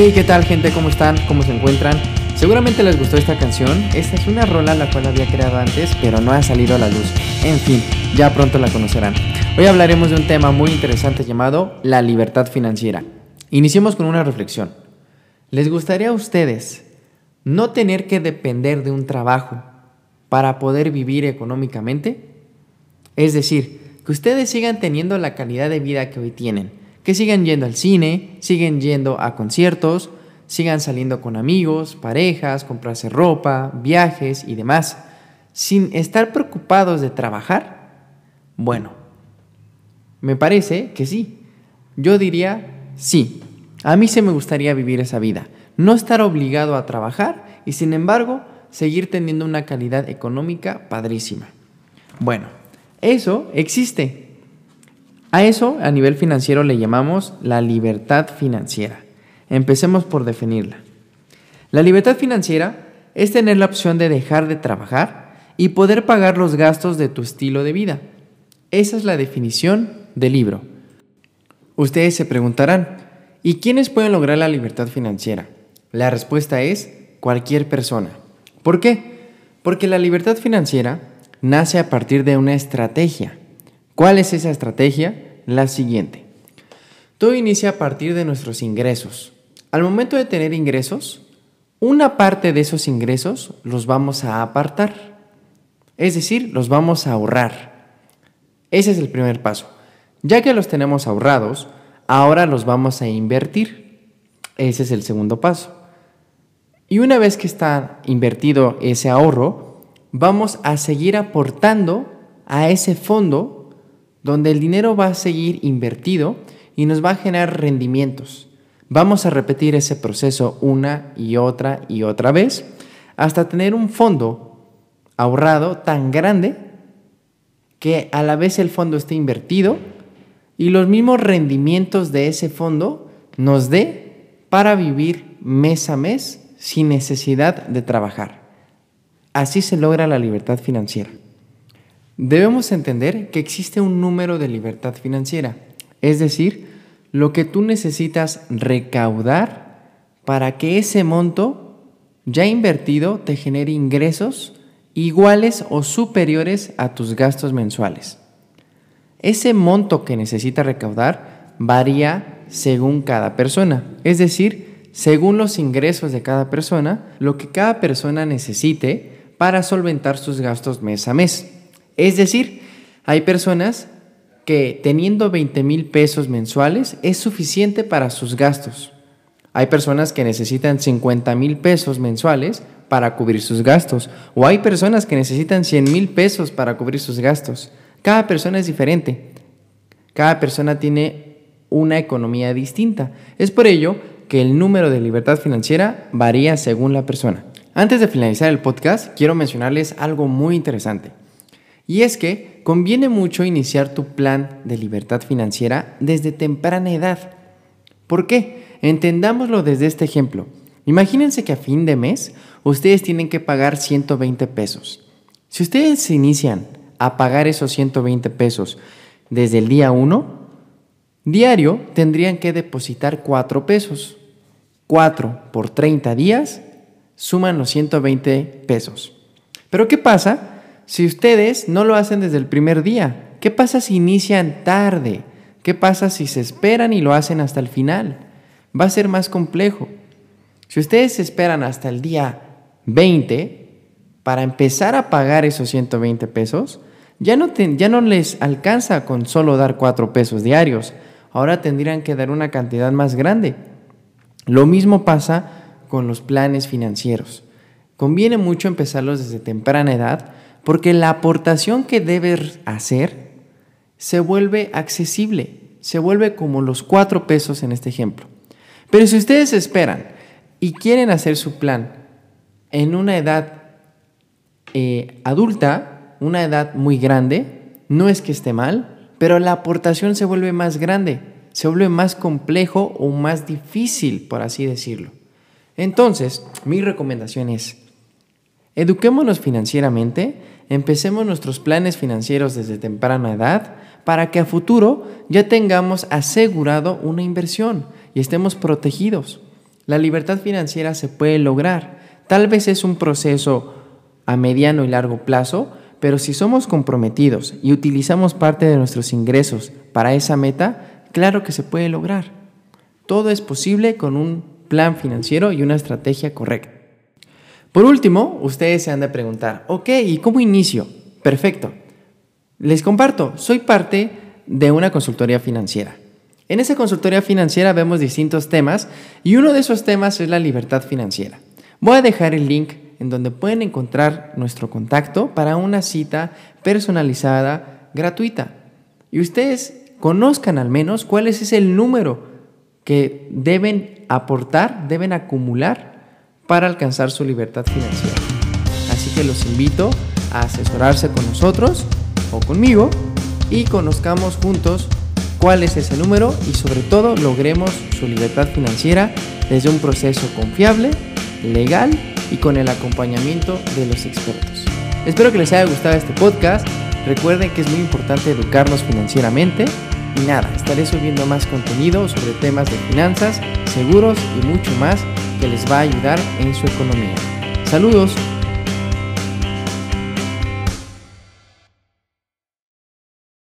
Hey, ¿qué tal gente? ¿Cómo están? ¿Cómo se encuentran? Seguramente les gustó esta canción. Esta es una rola la cual había creado antes, pero no ha salido a la luz. En fin, ya pronto la conocerán. Hoy hablaremos de un tema muy interesante llamado la libertad financiera. Iniciemos con una reflexión. ¿Les gustaría a ustedes no tener que depender de un trabajo para poder vivir económicamente? Es decir, que ustedes sigan teniendo la calidad de vida que hoy tienen, que sigan yendo al cine, siguen yendo a conciertos, sigan saliendo con amigos, parejas, comprarse ropa, viajes y demás, sin estar preocupados de trabajar? Bueno, me parece que sí. Yo diría sí. A mí se me gustaría vivir esa vida, no estar obligado a trabajar y sin embargo seguir teniendo una calidad económica padrísima. Bueno, eso existe. A eso a nivel financiero le llamamos la libertad financiera. Empecemos por definirla. La libertad financiera es tener la opción de dejar de trabajar y poder pagar los gastos de tu estilo de vida. Esa es la definición del libro. Ustedes se preguntarán, ¿y quiénes pueden lograr la libertad financiera? La respuesta es cualquier persona. ¿Por qué? Porque la libertad financiera nace a partir de una estrategia. ¿Cuál es esa estrategia? La siguiente. Todo inicia a partir de nuestros ingresos. Al momento de tener ingresos, una parte de esos ingresos los vamos a apartar. Es decir, los vamos a ahorrar. Ese es el primer paso. Ya que los tenemos ahorrados, ahora los vamos a invertir. Ese es el segundo paso. Y una vez que está invertido ese ahorro, vamos a seguir aportando a ese fondo donde el dinero va a seguir invertido y nos va a generar rendimientos. Vamos a repetir ese proceso una y otra y otra vez hasta tener un fondo ahorrado tan grande que a la vez el fondo esté invertido y los mismos rendimientos de ese fondo nos dé para vivir mes a mes sin necesidad de trabajar. Así se logra la libertad financiera. Debemos entender que existe un número de libertad financiera, es decir, lo que tú necesitas recaudar para que ese monto ya invertido te genere ingresos iguales o superiores a tus gastos mensuales. Ese monto que necesita recaudar varía según cada persona, es decir, según los ingresos de cada persona, lo que cada persona necesite para solventar sus gastos mes a mes. Es decir, hay personas que teniendo 20 mil pesos mensuales es suficiente para sus gastos. Hay personas que necesitan 50 mil pesos mensuales para cubrir sus gastos. O hay personas que necesitan 100 mil pesos para cubrir sus gastos. Cada persona es diferente. Cada persona tiene una economía distinta. Es por ello que el número de libertad financiera varía según la persona. Antes de finalizar el podcast, quiero mencionarles algo muy interesante. Y es que conviene mucho iniciar tu plan de libertad financiera desde temprana edad. ¿Por qué? Entendámoslo desde este ejemplo. Imagínense que a fin de mes ustedes tienen que pagar 120 pesos. Si ustedes inician a pagar esos 120 pesos desde el día 1, diario tendrían que depositar 4 pesos. 4 por 30 días suman los 120 pesos. Pero ¿qué pasa si ustedes no lo hacen desde el primer día? ¿Qué pasa si inician tarde? ¿Qué pasa si se esperan y lo hacen hasta el final? Va a ser más complejo. Si ustedes esperan hasta el día 20 para empezar a pagar esos 120 pesos, ya no, ya no les alcanza con solo dar 4 pesos diarios. Ahora tendrían que dar una cantidad más grande. Lo mismo pasa con los planes financieros. Conviene mucho empezarlos desde temprana edad porque la aportación que debes hacer se vuelve accesible, se vuelve como los cuatro pesos en este ejemplo. Pero si ustedes esperan y quieren hacer su plan en una edad eh, adulta, una edad muy grande, no es que esté mal, pero la aportación se vuelve más grande, se vuelve más complejo o más difícil, por así decirlo. Entonces, mi recomendación es, eduquémonos financieramente, empecemos nuestros planes financieros desde temprana edad para que a futuro ya tengamos asegurado una inversión y estemos protegidos. La libertad financiera se puede lograr. Tal vez es un proceso a mediano y largo plazo, pero si somos comprometidos y utilizamos parte de nuestros ingresos para esa meta, claro que se puede lograr. Todo es posible con un plan financiero y una estrategia correcta. Por último, ustedes se han de preguntar, ok, ¿y cómo inicio? Perfecto. Les comparto, soy parte de una consultoría financiera. En esa consultoría financiera vemos distintos temas y uno de esos temas es la libertad financiera. Voy a dejar el link en donde pueden encontrar nuestro contacto para una cita personalizada gratuita. Y ustedes conozcan al menos cuál es ese número que deben aportar, deben acumular para alcanzar su libertad financiera. Así que los invito a asesorarse con nosotros o conmigo y conozcamos juntos cuál es ese número y sobre todo logremos su libertad financiera desde un proceso confiable, legal y con el acompañamiento de los expertos. Espero que les haya gustado este podcast. Recuerden que es muy importante educarnos financieramente. Y nada, estaré subiendo más contenido sobre temas de finanzas, seguros y mucho más que les va a ayudar en su economía. Saludos.